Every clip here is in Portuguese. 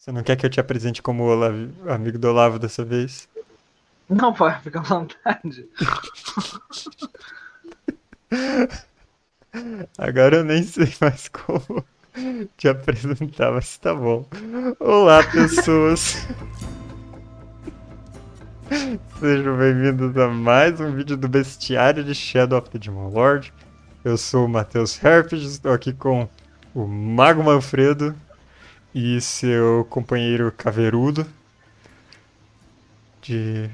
Você não quer que eu te apresente como Olav- amigo do Olavo dessa vez? Não, pode, fica à vontade. Agora eu nem sei mais como te apresentar, mas tá bom. Olá, pessoas. Sejam bem-vindos a mais um vídeo do Bestiário de Shadow of the Demon Lord. Eu sou o Matheus Herpes, estou aqui com o Mago Manfredo e seu companheiro Caveirudo, de,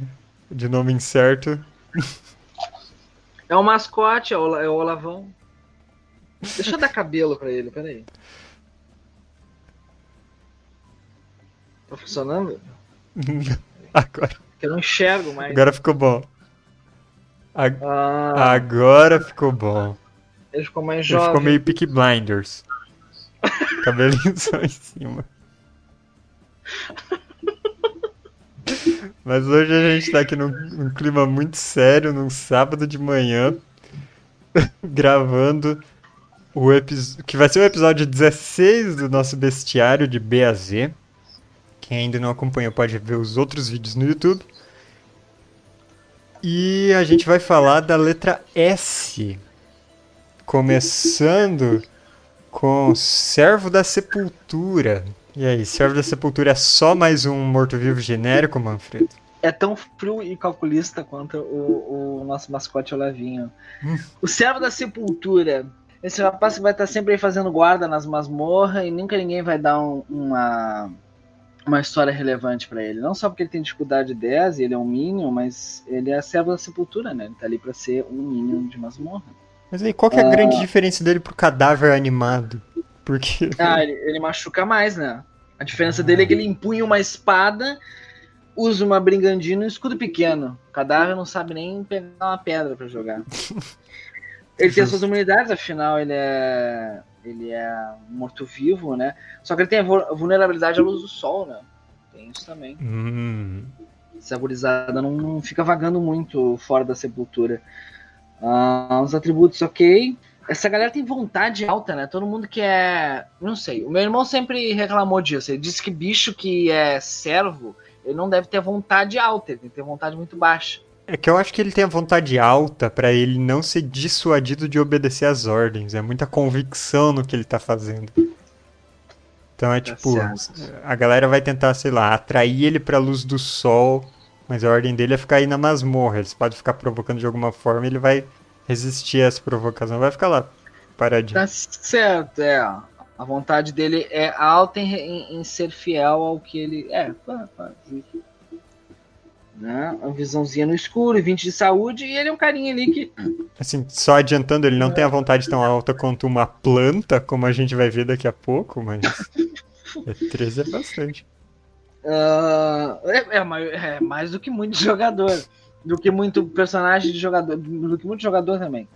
de nome incerto. É o mascote, é o, é o Olavão. Deixa eu dar cabelo pra ele, peraí. Tá funcionando? Agora, eu não enxergo mais. agora ficou bom. Ag- Ah, Agora ficou bom. ele ficou mais Ele jovem. ficou meio Peaky Blinders. Cabelinho só em cima. Mas hoje a gente tá aqui num, num clima muito sério, num sábado de manhã, gravando o episódio. que vai ser o episódio 16 do nosso bestiário de BAZ. Quem ainda não acompanhou pode ver os outros vídeos no YouTube. E a gente vai falar da letra S. Começando com Servo da Sepultura. E aí, Servo da Sepultura é só mais um morto-vivo genérico, Manfredo? É tão frio e calculista quanto o, o nosso mascote Olavinho. Hum. O servo da sepultura. Esse rapaz que vai estar sempre aí fazendo guarda nas masmorras e nunca ninguém vai dar um- uma, uma história relevante pra ele. Não só porque ele tem dificuldade 10 e ele é um Minion, mas ele é servo da sepultura, né? Ele tá ali pra ser um Minion de masmorra. Mas aí, qual que é a grande diferença dele pro cadáver animado? Porque. Ah, ele, ele machuca mais, né? A diferença dele é que ele empunha uma espada, usa uma brigandina e um escudo pequeno. O cadáver não sabe nem pegar uma pedra pra jogar. Ele tem as suas imunidades, afinal ele é. Ele é morto-vivo, né? Só que ele tem a vu- vulnerabilidade à luz do sol, né? Tem isso também. Hum. Essa gurizada não, não fica vagando muito fora da sepultura. Ah, os atributos, ok. Essa galera tem vontade alta, né? Todo mundo que é. Não sei. O meu irmão sempre reclamou disso. Ele disse que bicho que é servo, ele não deve ter vontade alta, ele tem que ter vontade muito baixa. É que eu acho que ele tem a vontade alta pra ele não ser dissuadido de obedecer às ordens. É muita convicção no que ele tá fazendo. Então é tipo, certo. a galera vai tentar, sei lá, atrair ele pra luz do sol, mas a ordem dele é ficar aí na masmorra. Eles podem ficar provocando de alguma forma, ele vai resistir a essa provocação, vai ficar lá paradinho. Tá certo, é. A vontade dele é alta em, em- em ser fiel ao que ele. É, pá, pá, justo. Né? Uma visãozinha no escuro, 20 de saúde, e ele é um carinha ali que. Assim, só adiantando, ele não tem a vontade tão alta quanto uma planta, como a gente vai ver daqui a pouco, mas é 13 é bastante. Ah, é, é é mais do que muito jogador. Do que muito personagem de jogador. Do que muito jogador também.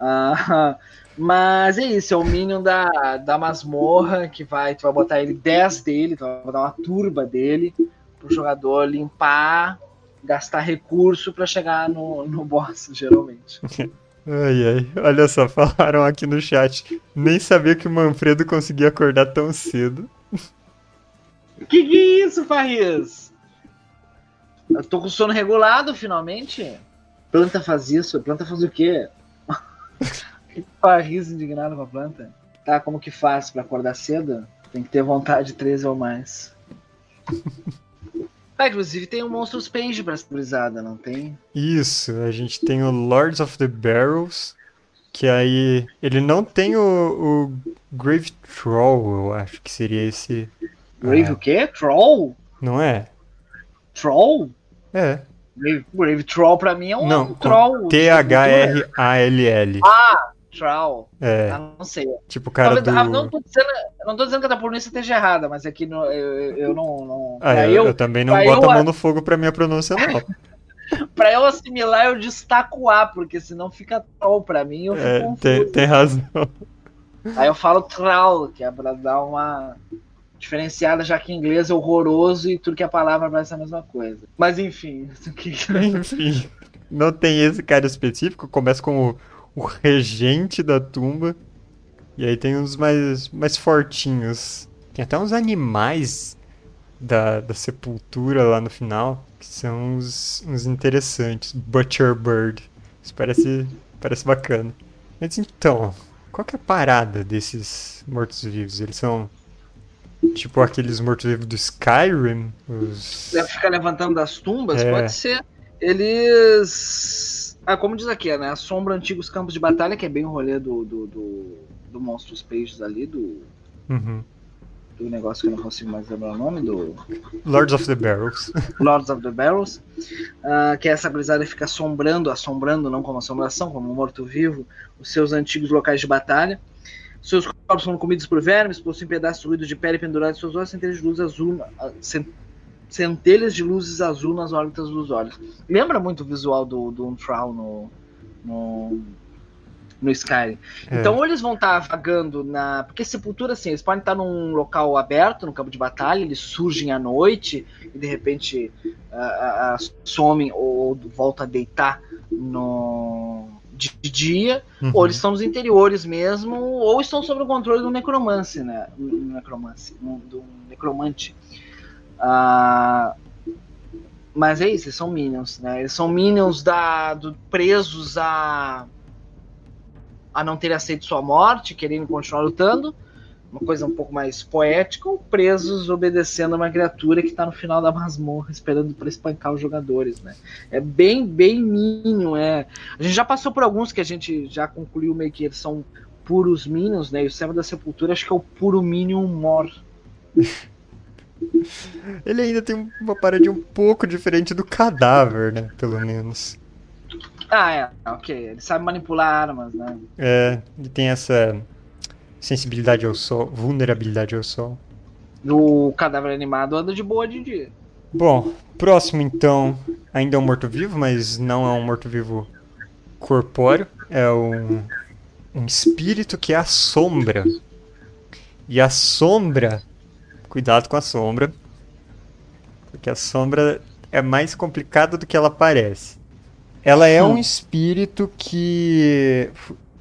Ah, mas é isso, é o Minion da, da masmorra que vai. Tu vai botar ele 10 dele, tu vai botar uma turba dele pro jogador limpar, gastar recurso pra chegar no, no boss, geralmente. Ai, ai, olha só, falaram aqui no chat. Nem sabia que o Manfredo conseguia acordar tão cedo. Que que é isso, Farris? Eu tô com sono regulado, finalmente. Planta faz isso? Planta faz o quê? Farris indignado com a planta. Tá, como que faz pra acordar cedo? Tem que ter vontade 13 ou mais. Ah, inclusive tem um Monstros Page pra segurizada, não tem? Isso, a gente tem o Lords of the Barrels, que aí ele não tem o, o Grave Troll, eu acho que seria esse, Grave Ah. o quê? Troll? não é? Troll? É, Grave, Grave Troll pra mim é um não, troll. T-H-R-A-L-L. Troll. É, Ah, não sei. tipo o cara Talvez- do... ah, não, tô dizendo, não tô dizendo que a pronúncia esteja errada, mas aqui no, eu, eu- não. não Ah, eu, eu, eu também não boto eu a mão no fogo pra minha pronúncia, não. pra eu assimilar, eu destaco o A, porque senão fica troll pra mim. Eu fico É, confuso. tem, tem razão. Aí eu falo troll, que é pra dar uma diferenciada, já que em inglês é horroroso e tudo que é palavra ser a mesma coisa. Mas enfim, Enfim, não tem esse cara específico, começa com o, o regente da tumba, e aí tem uns mais, mais fortinhos. Tem até uns animais da, da sepultura lá no final, que são uns, uns interessantes. Butcher Bird. Isso parece, parece bacana. Mas então, qual que é a parada desses mortos-vivos? Eles são tipo aqueles mortos-vivos do Skyrim? Os... Deve ficar levantando das tumbas? É. Pode ser. Eles. Ah, como diz aqui, né? Assombra antigos campos de batalha, que é bem o rolê do, do, do, do Monstros Pages ali, do, Uhum. do negócio que eu não consigo mais lembrar o nome, do Lords of the Barrels. Lords of the Barrels, ah, que é essa gurizada fica assombrando, assombrando, não como assombração, como um morto-vivo, os seus antigos locais de batalha. Seus corpos são comidos por vermes, possuem pedaços ruídos de pele pendurados em seus olhos, centelhas de luz azul, ah, cen- centelhas de luzes azul nas órbitas dos olhos. Lembra muito o visual do, do Unthrall no, no, no Skyrim. É. Então, ou eles vão estar vagando na. Porque sepultura, assim, eles podem estar num local aberto, no campo de batalha, eles surgem à noite e de repente ah, ah, somem ou voltam a deitar no. De de dia, Uhum. ou eles estão nos interiores mesmo, ou estão sob o controle do necromance, né? Do necromance, do necromante. Ah, mas é isso, eles são minions, né? Eles são minions da, do, presos a a não ter aceito sua morte, querendo continuar lutando, uma coisa um pouco mais poética, ou presos obedecendo a uma criatura que está no final da masmorra esperando para espancar os jogadores, né? É bem, bem minion, é. A gente já passou por alguns que a gente já concluiu meio que eles são puros minions, né? E o Servo da Sepultura acho que é o puro minion mor. Ele ainda tem uma parada um pouco diferente do cadáver, né? Pelo menos. Ah, é, ok. Ele sabe manipular armas, né? É, ele tem essa sensibilidade ao sol, vulnerabilidade ao sol. O cadáver animado anda de boa de dia. Bom, próximo então, ainda é um morto-vivo, mas não é um morto-vivo corpóreo. É um, um espírito que é a sombra. E a sombra, cuidado com a sombra, porque a sombra é mais complicada do que ela parece. Ela é um Hum. espírito que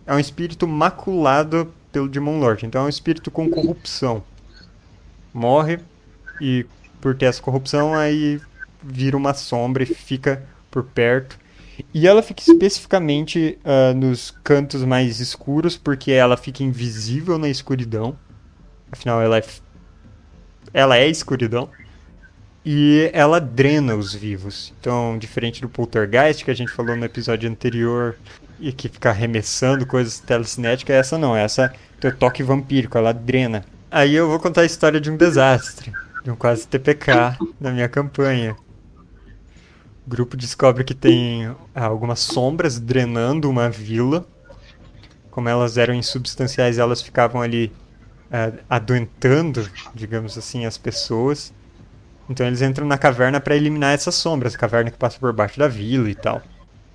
é um espírito maculado pelo Demon Lord, então é um espírito com corrupção. Morre e por ter essa corrupção aí vira uma sombra e fica por perto. E ela fica especificamente ah, nos cantos mais escuros, porque ela fica invisível na escuridão. Afinal, ela é, ela é escuridão. E ela drena os vivos. Então, diferente do Poltergeist, que a gente falou no episódio anterior, e que fica arremessando coisas telecinéticas, essa não. Essa tem o toque vampírico, ela drena. Aí eu vou contar a história de um desastre, de um quase TPK na minha campanha. O grupo descobre que tem ah, algumas sombras drenando uma vila. Como elas eram insubstanciais, elas ficavam ali ah, adoentando, digamos assim, as pessoas. Então eles entram na caverna para eliminar essas sombras, a caverna que passa por baixo da vila e tal.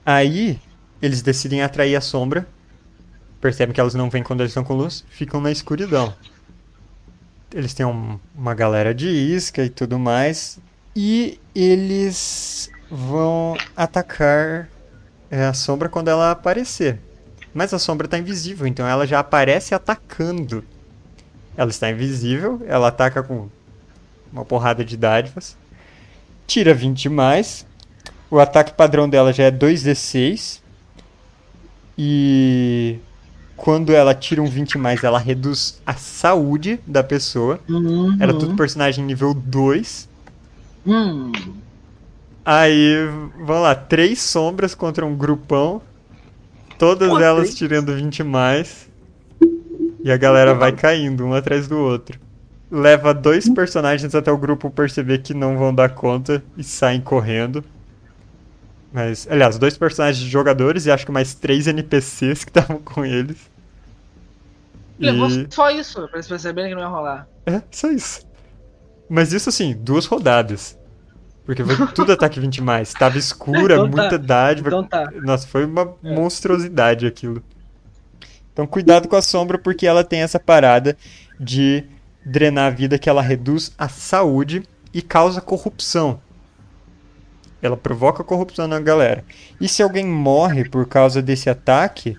Aí eles decidem atrair a sombra, percebem que elas não vêm quando eles estão com luz, ficam na escuridão. Eles têm um- uma galera de isca e tudo mais, e eles vão atacar é, a sombra quando ela aparecer. Mas a sombra está invisível, então ela já aparece atacando. Ela está invisível, ela ataca com uma porrada de dádivas. Tira 20 mais. O ataque padrão dela já é 2d6. E quando ela tira um 20 mais, ela reduz a saúde da pessoa. Era tudo personagem nível 2. Hum. Aí, vamos lá, três sombras contra um grupão. Todas elas tirando 20 mais. E a galera vai caindo um atrás do outro. Leva dois personagens até o grupo perceber que não vão dar conta e saem correndo. Mas, aliás, dois personagens de jogadores e acho que mais três NPCs que estavam com eles. Levou E... só isso, pra eles perceberem que não ia rolar. É, só isso. Mas isso assim, duas rodadas. Porque foi tudo ataque 20 mais. Tava escura, Então tá. muita dádiva. Então tá. Nossa, foi uma É. monstruosidade aquilo. Então cuidado com a sombra, porque ela tem essa parada de drenar a vida que ela reduz a saúde e causa corrupção. Ela provoca corrupção na galera. E se alguém morre por causa desse ataque,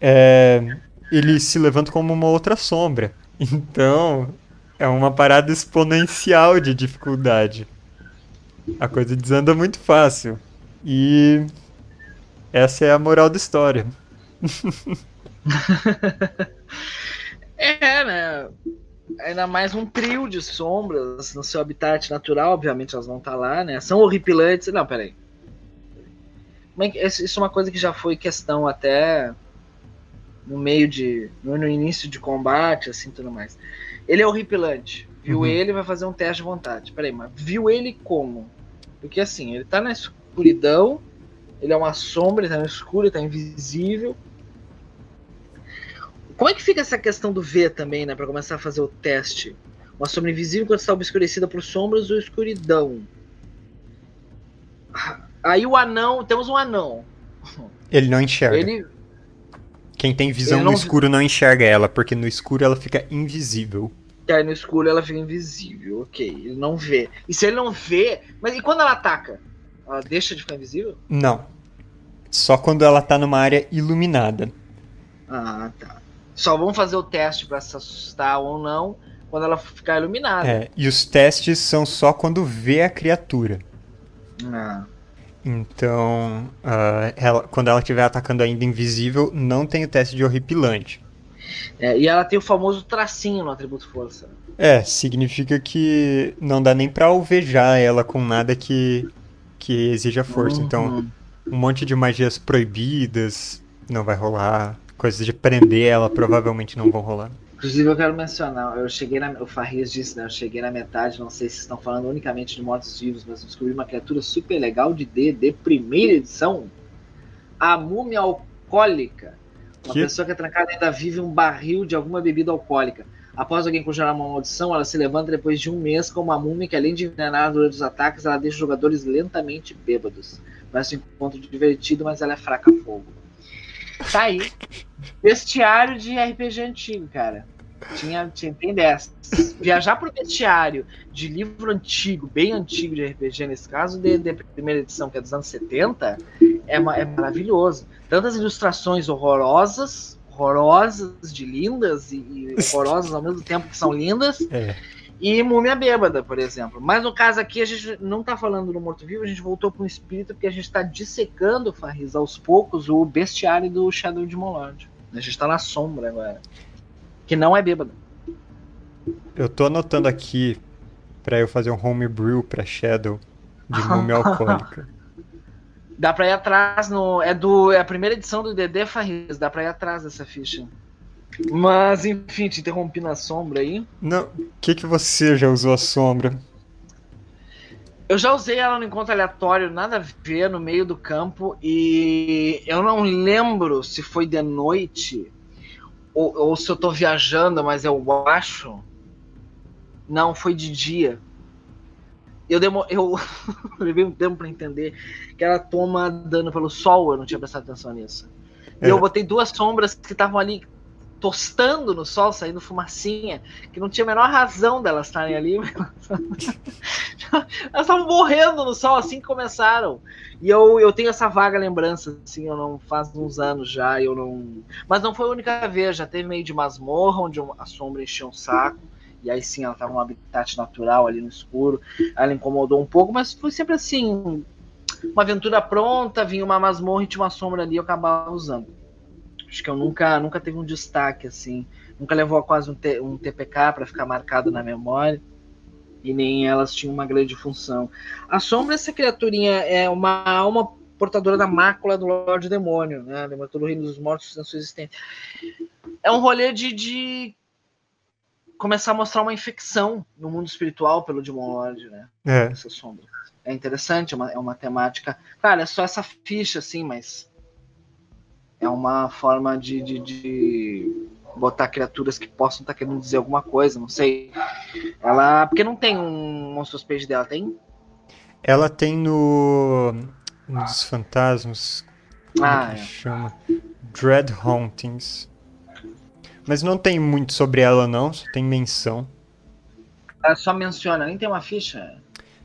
é, ele se levanta como uma outra sombra. Então, é uma parada exponencial de dificuldade. A coisa desanda muito fácil. E essa é a moral da história. é, né? Ainda mais um trio de sombras no seu habitat natural, obviamente elas vão estar lá, né? São horripilantes. Não, peraí. É isso é uma coisa que já foi questão até no meio de. no, início de combate, assim tudo mais. Ele é horripilante. Viu uhum. ele, vai fazer um teste de vontade. Peraí, mas viu ele como? Porque assim, ele tá na escuridão, ele é uma sombra, ele tá no escuro, ele tá invisível. Como é que fica essa questão do ver também, né? Pra começar a fazer o teste. Uma sombra invisível quando está obscurecida por sombras ou escuridão. Aí o anão, temos um anão. Ele não enxerga. Ele... Quem tem visão não... no escuro não enxerga ela, porque no escuro ela fica invisível. Aí no escuro ela fica invisível, ok. Ele não vê. E se ele não vê. Mas e quando ela ataca? Ela deixa de ficar invisível? Não. Só quando ela tá numa área iluminada. Ah, tá. Só vão fazer o teste para se assustar ou não quando ela ficar iluminada. É, e os testes são só quando vê a criatura. Ah. Então, uh, ela, quando ela estiver atacando ainda invisível, não tem o teste de horripilante. É, e ela tem o famoso tracinho no atributo força. É, significa que não dá nem pra alvejar ela com nada que, que exija força. Então, uhum. Então, um monte de magias proibidas não vai rolar. Coisas de prender ela provavelmente não vão rolar. Inclusive, eu quero mencionar, eu cheguei na. O Farris disse, né? Eu cheguei na metade, não sei se estão falando unicamente de mortos-vivos, mas descobri uma criatura super legal de D, de primeira edição. A múmia alcoólica uma que? pessoa que é trancada ainda vive um barril de alguma bebida alcoólica. Após alguém conjurar uma maldição, ela se levanta depois de um mês com uma múmia que, além de envenenar durante os ataques, ela deixa os jogadores lentamente bêbados. Parece um encontro divertido, mas ela é fraca a fogo. Tá aí. Bestiário de RPG antigo, cara. Tinha, tinha tem dessas. Viajar pro bestiário de livro antigo, bem antigo de RPG, nesse caso, de, de primeira edição, que é dos anos 70, é, é maravilhoso. Tantas ilustrações horrorosas, horrorosas de lindas e, e horrorosas ao mesmo tempo que são lindas. É. E Múmia Bêbada, por exemplo. Mas no caso aqui, a gente não tá falando do morto-vivo, a gente voltou para um espírito porque a gente está dissecando, Farris, aos poucos, o bestiário do Shadow de Molord. A gente está na sombra agora que não é bêbado. Eu tô anotando aqui para eu fazer um homebrew para Shadow de múmia alcoólica. Dá pra ir atrás no. É do. É a primeira edição do DD Farris, dá pra ir atrás dessa ficha. Mas, enfim, te interrompi na sombra aí. Não. O que, que você já usou a sombra? Eu já usei ela no encontro aleatório, nada a ver, no meio do campo, e eu não lembro se foi de noite ou, ou se eu tô viajando, mas eu acho. Não, foi de dia. Eu, demo, eu levei um tempo para entender que ela toma dano pelo sol, eu não tinha prestado atenção nisso. É. E eu botei duas sombras que estavam ali tostando no sol, saindo fumacinha, que não tinha a menor razão delas estarem ali. elas estavam morrendo no sol assim que começaram. E eu, eu tenho essa vaga lembrança, assim, eu não faz uns anos já, eu não. Mas não foi a única vez, já teve meio de masmorra, onde a sombra encheu um saco. E aí sim, ela estava num habitat natural ali no escuro. Ela incomodou um pouco, mas foi sempre assim. Uma aventura pronta, vinha uma masmorra e tinha uma sombra ali, eu acabava usando. Acho que eu nunca, nunca teve um destaque assim. Nunca levou a quase um, T, um TPK para ficar marcado na memória e nem elas tinham uma grande função. A sombra, essa criaturinha é uma alma portadora da mácula do Lorde Demônio, né? Lembra reino dos mortos na sua existência. É um rolê de, de, começar a mostrar uma infecção no mundo espiritual pelo Demon Lord, né? É. Essa sombra. É interessante, é uma, é uma temática. Cara, é só essa ficha, assim, mas é uma forma de, de, de botar criaturas que possam estar tá querendo dizer alguma coisa, não sei. Ela. Porque não tem um Monstros Page dela, tem? Ela tem no. Um dos fantasmas. Ah, é. chama? Dread Hauntings. Mas não tem muito sobre ela, não, só tem menção. Ela só menciona, nem tem uma ficha.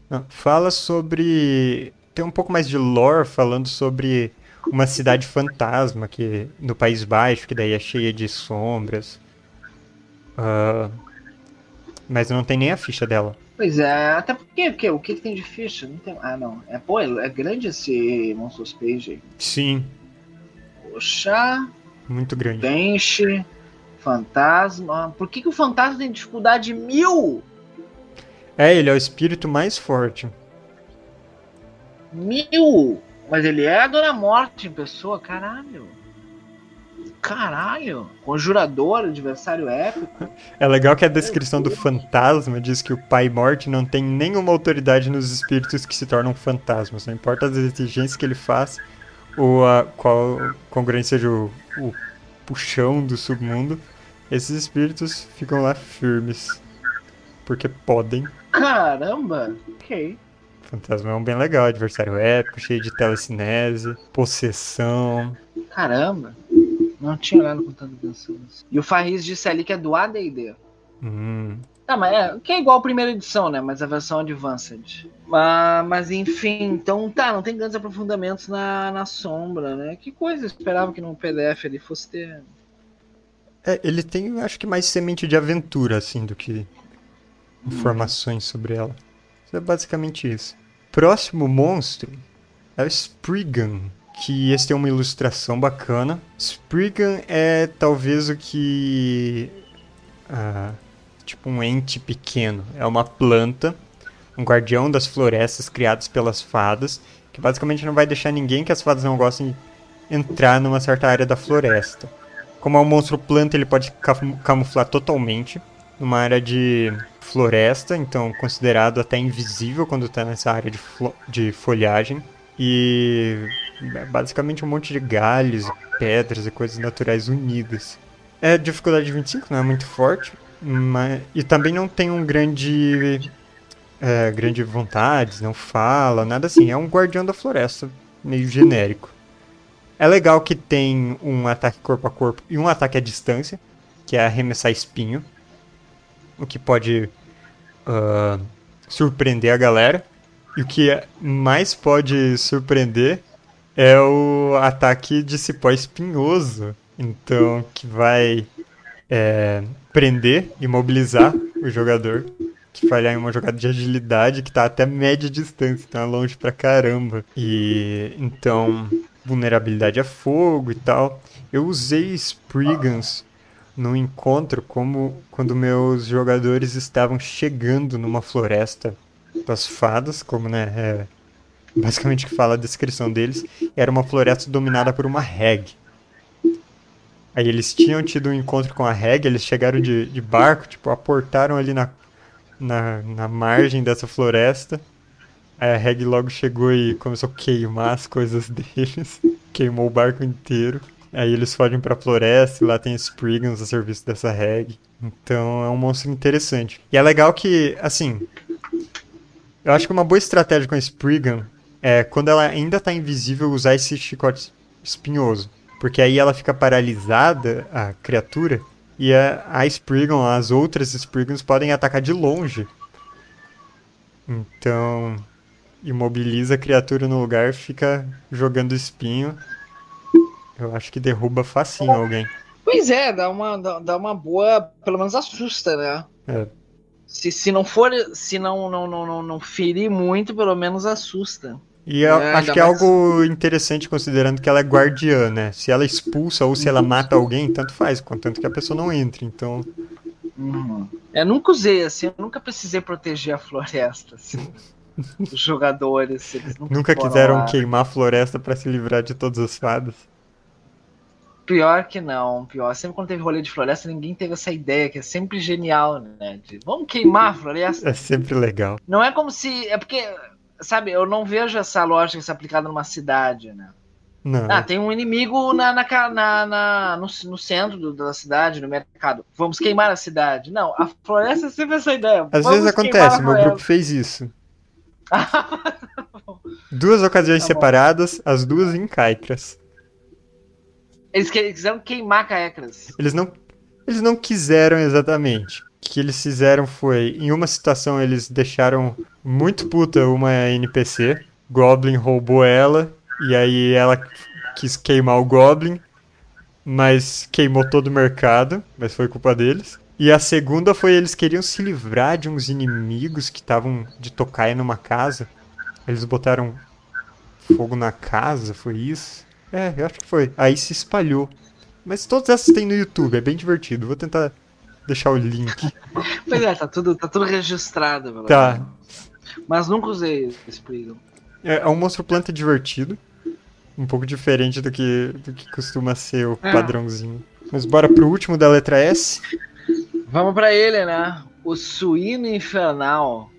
Não, fala sobre. Tem um pouco mais de lore falando sobre uma cidade fantasma que no País Baixo, que daí é cheia de sombras. Uh, Mas não tem nem a ficha dela. Pois é, até porque, porque o que, que tem de ficha? Não tem... Ah, não. É, pô, é grande esse Monsters Page aí. Sim, Poxa, muito grande. Bench, Fantasma. Por que, que o Fantasma tem dificuldade mil? É, ele é o espírito mais forte. Mil! Mas ele é a Dona Morte em pessoa, caralho. Caralho. Conjurador, adversário épico. É legal que a descrição do fantasma diz que o pai morte não tem nenhuma autoridade nos espíritos que se tornam fantasmas. Não importa as exigências que ele faz ou a qual congruência seja o, o puxão do submundo, esses espíritos ficam lá firmes. Porque podem. Caramba! Ok. Fantasma é um bem legal, adversário épico, cheio de telecinese, possessão. Caramba! Não tinha olhado com tanta atenção. nisso. E o Farris disse ali que é do AD&D. Hum, Tá, mas é, que é igual a primeira edição, né? Mas a versão Advanced. Mas, mas enfim, então tá, não tem grandes aprofundamentos na, na sombra, né? Que coisa, eu esperava que no PDF ele fosse ter. É, ele tem, acho que mais semente de aventura, assim, do que informações sobre ela. É basicamente isso. Próximo monstro é o Spriggan, que esse tem uma ilustração bacana. Spriggan é talvez o que... ah, tipo um ente pequeno. É uma planta, um guardião das florestas criados pelas fadas, que basicamente não vai deixar ninguém que as fadas não gostem entrar numa certa área da floresta. Como é um monstro planta, ele pode cam- camuflar totalmente numa área de floresta, então considerado até invisível quando está nessa área de, de folhagem. E é basicamente um monte de galhos, pedras e coisas naturais unidas. É dificuldade 25, não é muito forte, mas, e também não tem um grande é, grande vontade, não fala, nada assim. É um guardião da floresta, meio genérico. É legal que tem um ataque corpo a corpo e um ataque à distância, que é arremessar espinho. O que pode ah, surpreender a galera. E o que mais pode surpreender é o ataque de cipó espinhoso. Então, que vai é, prender, imobilizar o jogador. Que falhar em uma jogada de agilidade que tá até média distância, então é longe pra caramba. E então, vulnerabilidade a fogo e tal. Eu usei Spriggans no encontro como quando meus jogadores estavam chegando numa floresta das fadas, como né, é basicamente que fala a descrição deles, era uma floresta dominada por uma hag. Aí eles tinham tido um encontro com a hag, eles chegaram de, de barco, tipo, aportaram ali na, na, na margem dessa floresta. Aí a hag logo chegou e começou a queimar as coisas deles, queimou o barco inteiro. Aí eles fogem pra floresta e lá tem Spriggans a serviço dessa hag. Então é um monstro interessante. E é legal que, assim, eu acho que uma boa estratégia com a Spriggan é quando ela ainda tá invisível usar esse chicote espinhoso. Porque aí ela fica paralisada, a criatura, e a, a Spriggan, as outras Spriggans podem atacar de longe. Então, imobiliza a criatura no lugar, fica jogando espinho. Eu acho que derruba facinho alguém. Pois é, dá uma, dá, uma boa. Pelo menos assusta, né? É. Se, se não for. Se não, não, não, não, não ferir muito, pelo menos assusta. E eu É, acho que é mais- algo interessante considerando que ela é guardiã, né? Se ela expulsa ou se ela mata alguém, tanto faz, contanto que a pessoa não entre. Então, Uhum. Eu nunca usei assim, eu nunca precisei proteger a floresta, assim. Os jogadores, eles nunca, nunca quiseram lá. queimar a floresta pra se livrar de todas as fadas. Pior que não, pior. Sempre quando teve rolê de floresta, ninguém teve essa ideia, que é sempre genial, né? De, vamos queimar a floresta. É sempre legal. Não é como se. É porque, sabe, eu não vejo essa lógica ser aplicada numa cidade, né? Não, Ah, tem um inimigo na, na, na- na- no, no centro do- da cidade, no mercado. Vamos queimar a cidade. Não, a floresta é sempre essa ideia. às Vamos vezes acontece, meu grupo fez isso. Duas ocasiões Tá separadas, as duas em caicras. Eles quiseram queimar caecras. Eles não, eles não quiseram exatamente. O que eles fizeram foi, em uma situação, eles deixaram muito puta uma NPC. Goblin roubou ela, e aí ela quis queimar o Goblin, mas queimou todo o mercado, mas foi culpa deles. E a segunda foi eles queriam se livrar de uns inimigos que estavam de tocaia numa casa. Eles botaram fogo na casa, foi isso? É, eu acho que foi. Aí se espalhou. Mas todas essas tem no YouTube, é bem divertido. Vou tentar deixar o link. Pois é, tá tudo, tá tudo registrado. Pelo Tá. Mas nunca usei esse Prism. É, é um monstro planta divertido. Um pouco diferente do que, do que costuma ser o É. padrãozinho. Mas bora pro último da letra S. Vamos pra ele, né? O suíno infernal.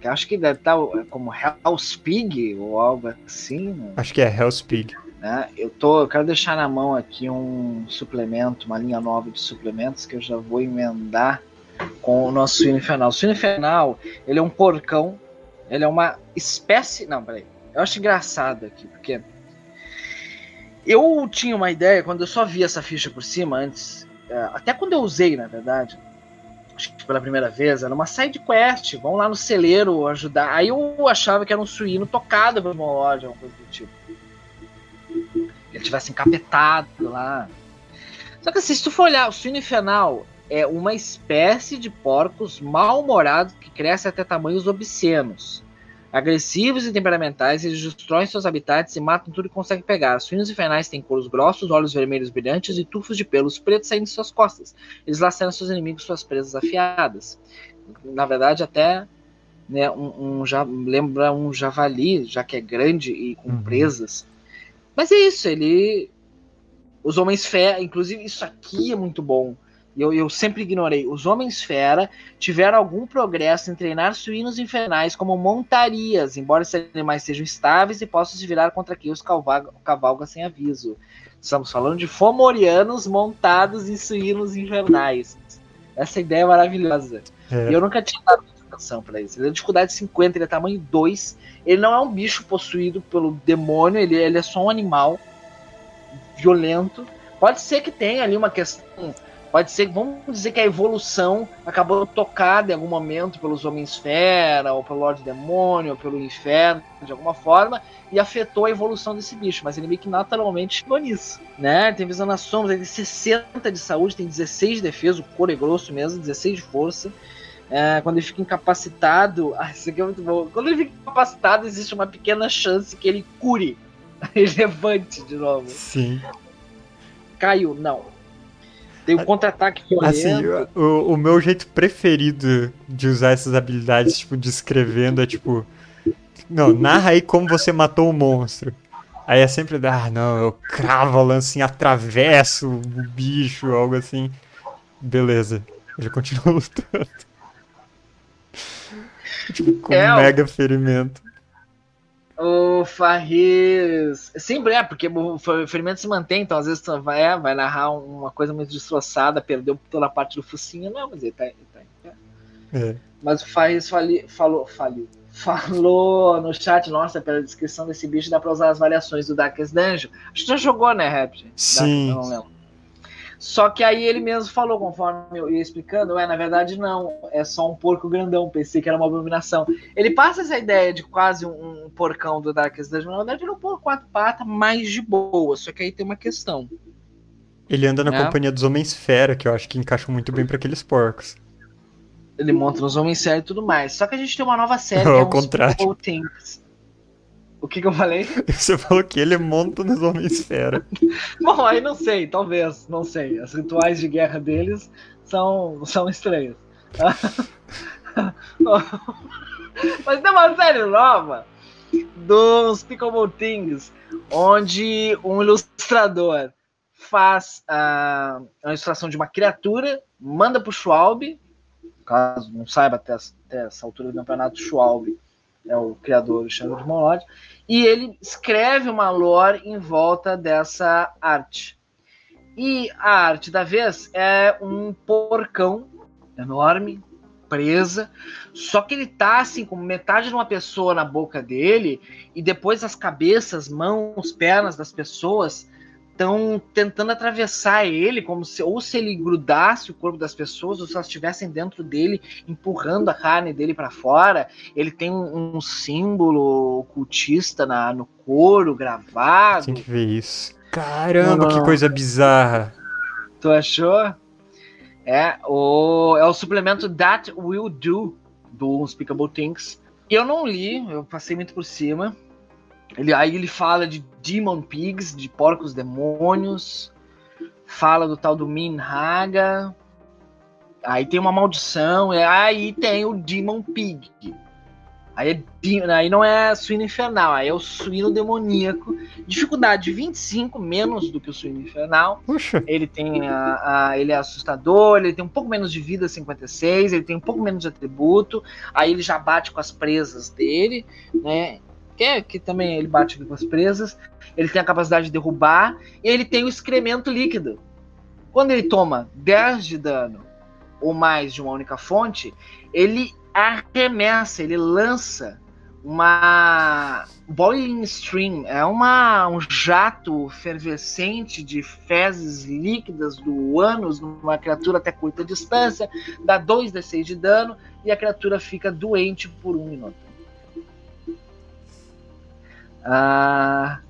Que acho que deve estar como Hell's Pig ou algo assim, né? Acho que é Hell's Pig. Né? Eu tô, eu quero deixar na mão aqui um suplemento, uma linha nova de suplementos que eu já vou emendar com o nosso suíno infernal. O suíno infernal, ele é um porcão, ele é uma espécie, não, peraí. Eu acho engraçado aqui, porque eu tinha uma ideia quando eu só vi essa ficha por cima antes, é, até quando eu usei, na verdade, pela primeira vez, era uma side quest, vão lá no celeiro ajudar. Aí eu achava que era um suíno tocado por uma loja, uma coisa do tipo ele tivesse encapetado lá. Só que assim, se tu for olhar, o suíno infernal é uma espécie de porcos mal-humorados que cresce até tamanhos obscenos. Agressivos e temperamentais, eles destroem seus habitats e matam tudo que conseguem pegar. Os suínos infernais têm coros grossos, olhos vermelhos brilhantes e tufos de pelos pretos saindo de suas costas. Eles laceram seus inimigos suas presas afiadas. Na verdade, até né, um, um ja- lembra um javali, já que é grande e com Uhum. presas. Mas é isso, ele. Os homens fera, inclusive isso aqui é muito bom. Eu, eu sempre ignorei. Os homens fera tiveram algum progresso em treinar suínos infernais como montarias, embora esses animais sejam estáveis e possam se virar contra quem os cavalga, cavalga sem aviso. Estamos falando de fomorianos montados em suínos infernais. Essa ideia é maravilhosa. É. E eu nunca tinha dado atenção pra isso. Ele é dificuldade 50, ele é tamanho 2. Ele não é um bicho possuído pelo demônio, ele, ele é só um animal violento. Pode ser que tenha ali uma questão. Pode ser, vamos dizer que a evolução acabou tocada em algum momento pelos homens fera, ou pelo Lorde Demônio, ou pelo inferno, de alguma forma, e afetou a evolução desse bicho. Mas ele meio que naturalmente chegou nisso. Né? Tem visão nas sombras, ele tem 60 de saúde, tem 16 de defesa, o couro é grosso mesmo, 16 de força. É, quando ele fica incapacitado. Ah, isso aqui é muito bom. Quando ele fica incapacitado, existe uma pequena chance que ele cure. Ele levante de novo. Sim. Caiu, não. Tem o contra-ataque Assim, o, o meu jeito preferido de usar essas habilidades, tipo, descrevendo é tipo. Não, narra aí como você matou o monstro. Aí é sempre, ah, não, eu cravo a assim, atravesso o bicho, algo assim. Beleza, ele continua lutando. Tipo, com É, um mega ferimento. O Farris. Sempre é, porque o fe- ferimento se mantém, então às vezes tu vai, é, vai narrar uma coisa muito destroçada, perdeu toda a parte do focinho. Não, mas ele tá, ele tá em pé. É. Mas o Farris fali, falou, faliu. Falou no chat, nossa, pela descrição desse bicho dá pra usar as variações do Darkest Dungeon. Acho que já jogou, né, Rap? Sim. Não lembro. Só que aí ele mesmo falou, conforme eu ia explicando, é, na verdade não, é só um porco grandão, pensei que era uma abominação. Ele passa essa ideia de quase um, um porcão do Darkest Dungeon, na verdade ele é um porco quatro patas, mais de boa, só que aí tem uma questão. Ele anda na É. companhia dos Homens Fera, que eu acho que encaixam muito bem pra aqueles porcos. Ele monta nos homens sérios e tudo mais. Só que a gente tem uma nova série Ao que é contrário. Things. O que, que eu falei? Você falou que ele monta nos Homens Fera. Bom, aí não sei, talvez, não sei. Os rituais de guerra deles são, são estranhos. Mas tem uma série nova dos Pickleball Things, onde um ilustrador faz ah, uma ilustração de uma criatura, manda pro Schwalbe, caso não saiba até, essa- até essa altura do campeonato, Schwalbe é o criador do Xandro de Monod, e ele escreve uma lore em volta dessa arte. E a arte da vez é um porcão enorme, presa, só que ele tá assim, com metade de uma pessoa na boca dele, e depois as cabeças, mãos, pernas das pessoas estão tentando atravessar ele, como se ou se ele grudasse o corpo das pessoas, ou se elas estivessem dentro dele, empurrando a carne dele para fora. Ele tem um, um símbolo ocultista na, no couro gravado. Tem que ver isso. Caramba, Não, que coisa bizarra. Tu achou? É o, é o suplemento That Will Do do Unspeakable Things. Eu não li, eu passei muito por cima. Ele, aí ele fala de Demon Pigs, de porcos demônios. Fala do tal do Minhaga. Aí tem uma maldição. Aí tem o Demon Pig. Aí, é, aí não é suíno infernal, aí é o suíno demoníaco. Dificuldade 25, menos do que o suíno infernal. Puxa. Ele tem a, a, ele é assustador, ele tem um pouco menos de vida, 56, ele tem um pouco menos de atributo. Aí ele já bate com as presas dele, né? Que, que também ele bate com as presas. Ele tem a capacidade de derrubar. E ele tem o excremento líquido. Quando ele toma 10 de dano ou mais de uma única fonte, ele arremessa, ele lança uma boiling stream, é uma, um jato fervescente de fezes líquidas do ânus numa criatura até curta distância, dá 2d6 de dano e a criatura fica doente por um minuto. Ah,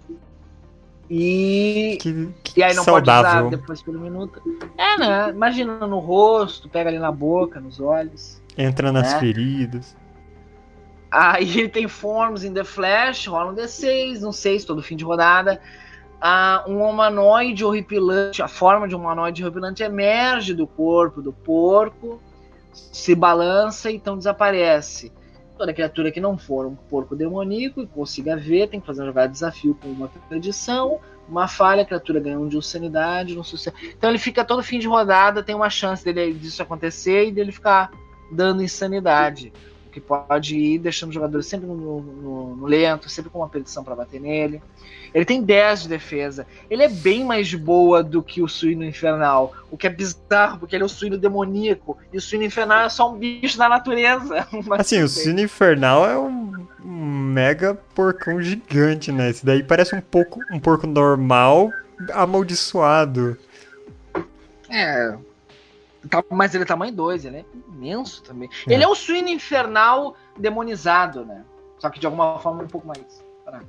e, Que, que e aí não saudável. pode usar depois um minuto. É, né? Imagina no rosto, pega ali na boca, nos olhos. Entra nas É. feridas. Aí ele tem Forms in the Flash, rola um D6, um 6 todo fim de rodada. Ah, um humanoide horripilante, a forma de um humanoide horripilante emerge do corpo do porco, se balança e então desaparece. Toda criatura que não for um porco demoníaco e consiga ver, tem que fazer uma jogada de desafio com uma edição, uma falha, a criatura ganha um de sanidade, um sucesso. Então ele fica todo fim de rodada, tem uma chance dele, disso acontecer e dele ficar dando insanidade. Que pode ir deixando o jogador sempre no, no- no lento, sempre com uma perdição para bater nele. Ele tem 10 de defesa. Ele é bem mais de boa do que o suíno infernal. O que é bizarro, porque ele é o suíno demoníaco. E o suíno infernal é só um bicho da natureza. Assim, o. Sino Infernal é um, um mega porcão gigante, né? Esse daí parece um pouco um porco normal amaldiçoado. É. Tá- mas ele é tamanho 2, ele é imenso também. É. Ele é o suíno infernal demonizado, né? Só que de alguma forma um pouco mais fraco.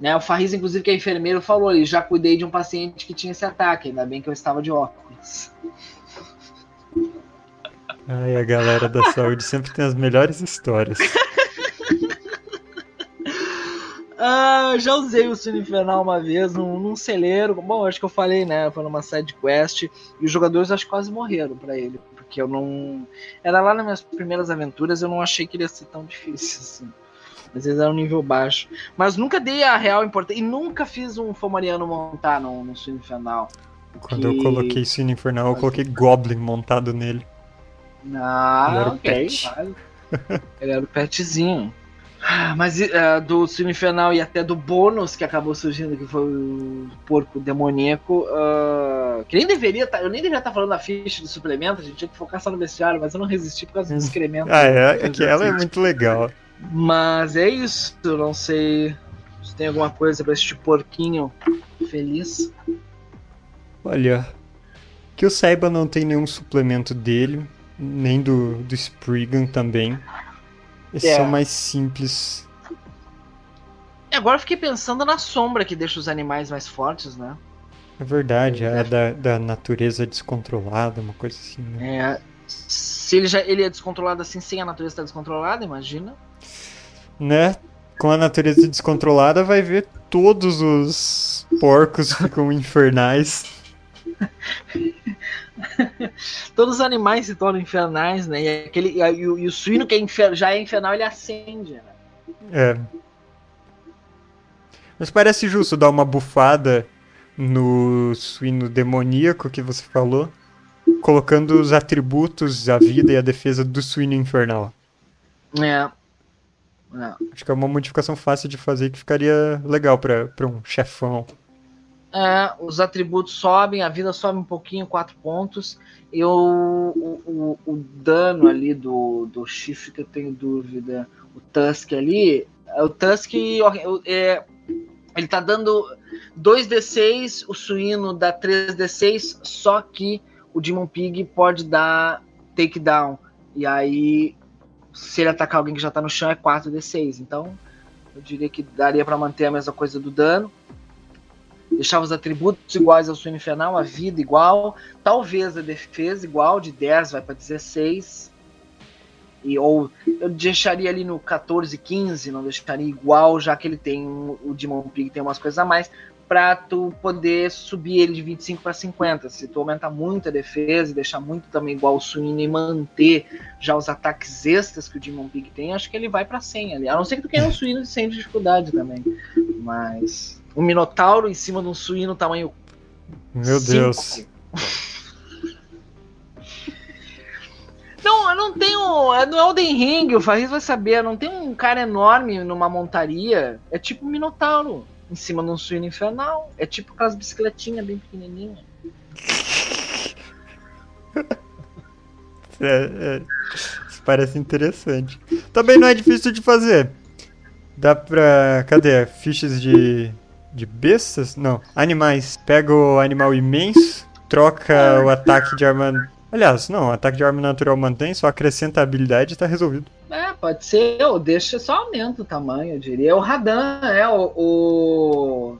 Né, o Farris, inclusive, que é enfermeiro, falou ali, já cuidei de um paciente que tinha esse ataque, ainda bem que eu estava de óculos. Ai, a galera da saúde sempre tem as melhores histórias. Ah, já usei o Suíno Infernal uma vez num, num celeiro. Bom, acho que eu falei, né? Foi numa side quest. E os jogadores acho que quase morreram pra ele. Porque eu não. Era lá nas minhas primeiras aventuras, eu não achei que ele ia ser tão difícil assim. Às vezes era um nível baixo. Mas nunca dei a real importância. E nunca fiz um Fomariano montar no, no Suíno Infernal. Quando eu Que- coloquei Sino Infernal, eu coloquei Goblin montado nele. Ele Ah, era o ok. pet. vale. Ele era o petzinho. Ah, Mas eh, do Sino Infernal e até do bônus que acabou surgindo, que foi o porco demoníaco, ah, que nem deveria tá, eu nem deveria estar falando da ficha de suplemento, a gente tinha que focar só no bestiário, mas eu não resisti por causa do excremento. Ah, é, é que ela é muito legal. Mas é isso, eu não sei se tem alguma coisa pra este porquinho feliz. Olha, que eu saiba não tem nenhum suplemento dele, nem do, do Spriggan também. Esses É. são mais simples. E agora eu fiquei pensando na sombra que deixa os animais mais fortes, né? É verdade, é da, da natureza descontrolada, uma coisa assim, né? É, se ele já ele é descontrolado assim, sem a natureza estar descontrolada, imagina. né? Com a natureza descontrolada, vai ver todos os porcos ficam infernais. Todos os animais se tornam infernais, né? E, aquele, e, o, e o suíno que é infer- já é infernal, ele acende, né? É. Mas parece justo dar uma bufada no suíno demoníaco que você falou, colocando os atributos, a vida e a defesa do suíno infernal. É. É. Acho que é uma modificação fácil de fazer que ficaria legal pra um chefão. É, os atributos sobem, a vida sobe um pouquinho, 4 pontos. E o, o, o, dano ali do, do chifre, que eu tenho dúvida, o Tusk ali, é o Tusk é, ele tá dando 2d6, o suíno dá 3d6, só que o Demon Pig pode dar takedown. E aí, se ele atacar alguém que já tá no chão, é 4d6. Então, eu diria que daria pra manter a mesma coisa do dano. Deixava os atributos iguais ao suíno infernal, a vida igual, talvez a defesa igual, de 10 vai para 16. E, ou eu deixaria ali no 14, 15, não deixaria igual, já que ele tem o Demon Pig tem umas coisas a mais, para tu poder subir ele de 25 para 50. Se tu aumentar muito a defesa e deixar muito também igual o Suíno e manter já os ataques extras que o Demon Pig tem, acho que ele vai para 100 ali. A não ser que tu queira um Suíno de 100 de dificuldade também. Mas um Minotauro em cima de um Suíno tamanho Meu cinco. Deus. Não, eu não tenho. É no Elden Ring, o Farris vai saber. Não tem um cara enorme numa montaria. É tipo um Minotauro em cima de um suíno infernal. É tipo aquelas bicicletinhas bem pequenininhas. É, é, isso parece interessante. Também não é difícil de fazer. Dá pra. Cadê? Fichas de. De bestas? Não. Animais. Pega o animal imenso, troca o ataque de arma. Aliás, não, o ataque de arma natural mantém, só acrescenta a habilidade e tá resolvido. É, pode ser, ou deixa só aumenta o tamanho, eu diria. O Radan, é, o. O,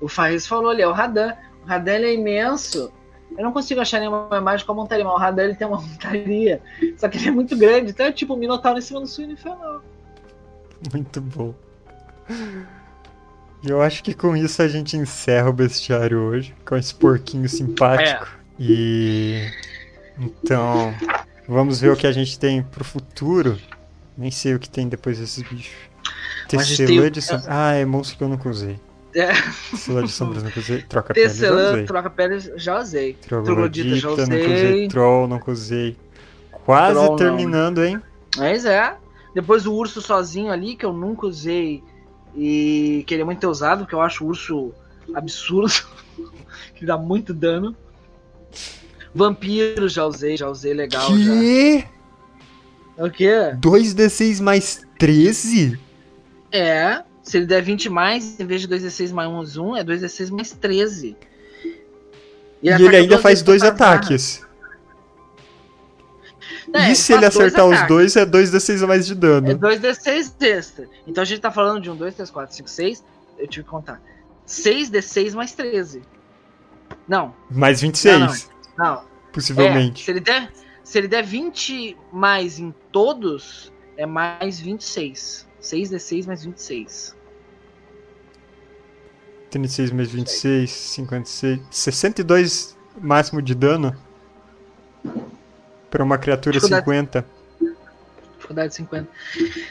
o Farris falou ali, é o Radan. O Radan ele é imenso. Eu não consigo achar nenhuma imagem com a montaria, mas o Radan ele tem uma montaria. Só que ele é muito grande, então é tipo um minotauro em cima do suíno infernal. Muito bom. E eu acho que com isso a gente encerra o bestiário hoje, com esse porquinho simpático. E. Então. Vamos ver o que a gente tem pro futuro. Nem sei o que tem depois desses bichos. Tecelã de som... Ah, é monstro que eu nunca usei. É, Tecelã de sombras nunca usei. Troca pele Tecelã, troca pele, já usei. Troglodita já nunca usei. usei. Troll nunca usei. Quase Troll não. terminando, hein? Mas é. Depois o urso sozinho ali, que eu nunca usei e queria muito ter usado, porque eu acho o urso absurdo, que dá muito dano. Vampiro já usei, já usei legal. Já. Que? O quê? 2d6 mais 13? É. Se ele der 20 mais, em vez de 2d6 mais 1, é 2d6 mais 13. E ele ataca ainda faz dois as garras. É, e se ele faz dois acertar os dois, é 2d6 a mais de dano. É 2d6 extra. Então a gente tá falando de um 2, 3, 4, 5, 6. Eu tive que contar. 6d6 mais 13. Não, Mais 26, não. É, possivelmente. se, ele der, se ele der 20 mais em todos, é mais 26. 6d6 mais 26. 36 mais 26, 56. 62 máximo de dano. Pra uma criatura Dificuldade. 50. Dificuldade 50.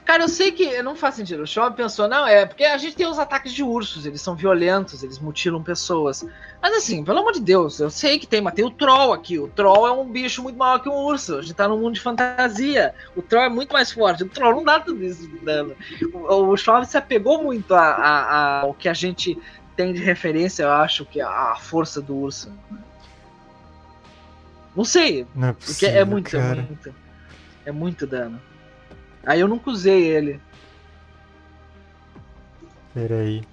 Cara, eu sei que não faz sentido. O Shob pensou, não, é porque a gente tem os ataques de ursos, eles são violentos, eles mutilam pessoas. Mas assim, pelo amor de Deus, eu sei que tem, mas tem o Troll aqui. O Troll é um bicho muito maior que um urso. A gente tá num mundo de fantasia. O Troll é muito mais forte. O Troll não dá tudo isso de dano. O, o se apegou muito a, a- a- ao que a gente tem de referência, eu acho, que é a força do urso. Não sei, Não é porque possível, é muito, é muito. É muito dano. Aí eu nunca usei ele. Pera aí.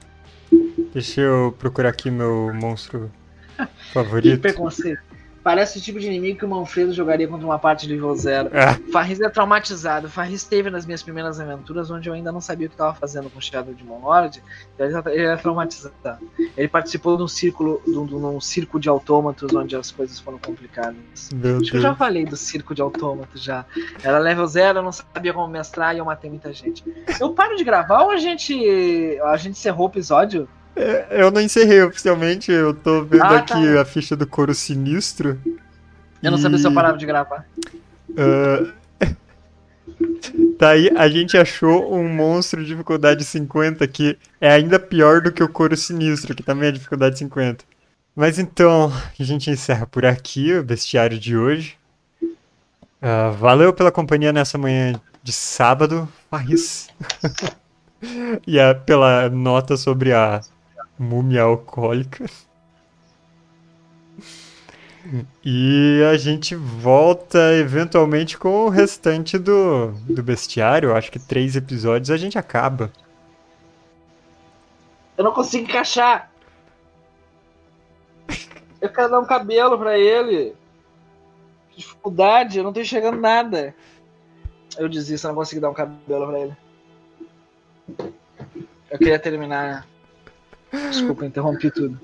Deixa eu procurar aqui meu monstro Que favorito. preconceito. Parece o tipo de inimigo que o Manfredo jogaria contra uma parte de nível zero. Ah, Farris é traumatizado. Farris esteve nas minhas primeiras aventuras onde eu ainda não sabia o que estava fazendo com o Shadow de Lord. Então ele tá- ele é traumatizado. Ele participou de um círculo, de um, de um circo de autômatos onde as coisas foram complicadas. meu Acho que eu já Deus. falei do circo de autômatos já. Era level zero, eu não sabia como mestrar e eu matei muita gente. Eu paro de gravar ou a gente. A gente encerrou o episódio? É, Eu não encerrei oficialmente, eu tô vendo Ah, aqui tá. a ficha do couro sinistro. Eu não E, sabia se eu parava de gravar. ah, Tá aí, a gente achou um monstro de dificuldade 50 que é ainda pior do que o couro sinistro, que também é dificuldade 50. Mas então, a gente encerra por aqui o bestiário de hoje. Ah, valeu pela companhia nessa manhã de sábado, Paris. e a- pela nota sobre a múmia alcoólica. E a gente volta eventualmente com o restante do, do bestiário. Acho que três episódios a gente acaba. Eu não consigo encaixar. Eu quero dar um cabelo pra ele. Dificuldade, eu não tô enxergando nada. Eu desisto, eu não consigo dar um cabelo pra ele. Eu queria terminar Desculpa, interrompi tudo.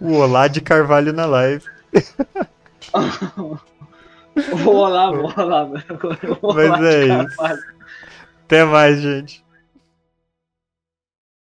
O Olá de Carvalho na live. vou rolar, vou rolar. Vou Mas é isso. Até mais, gente.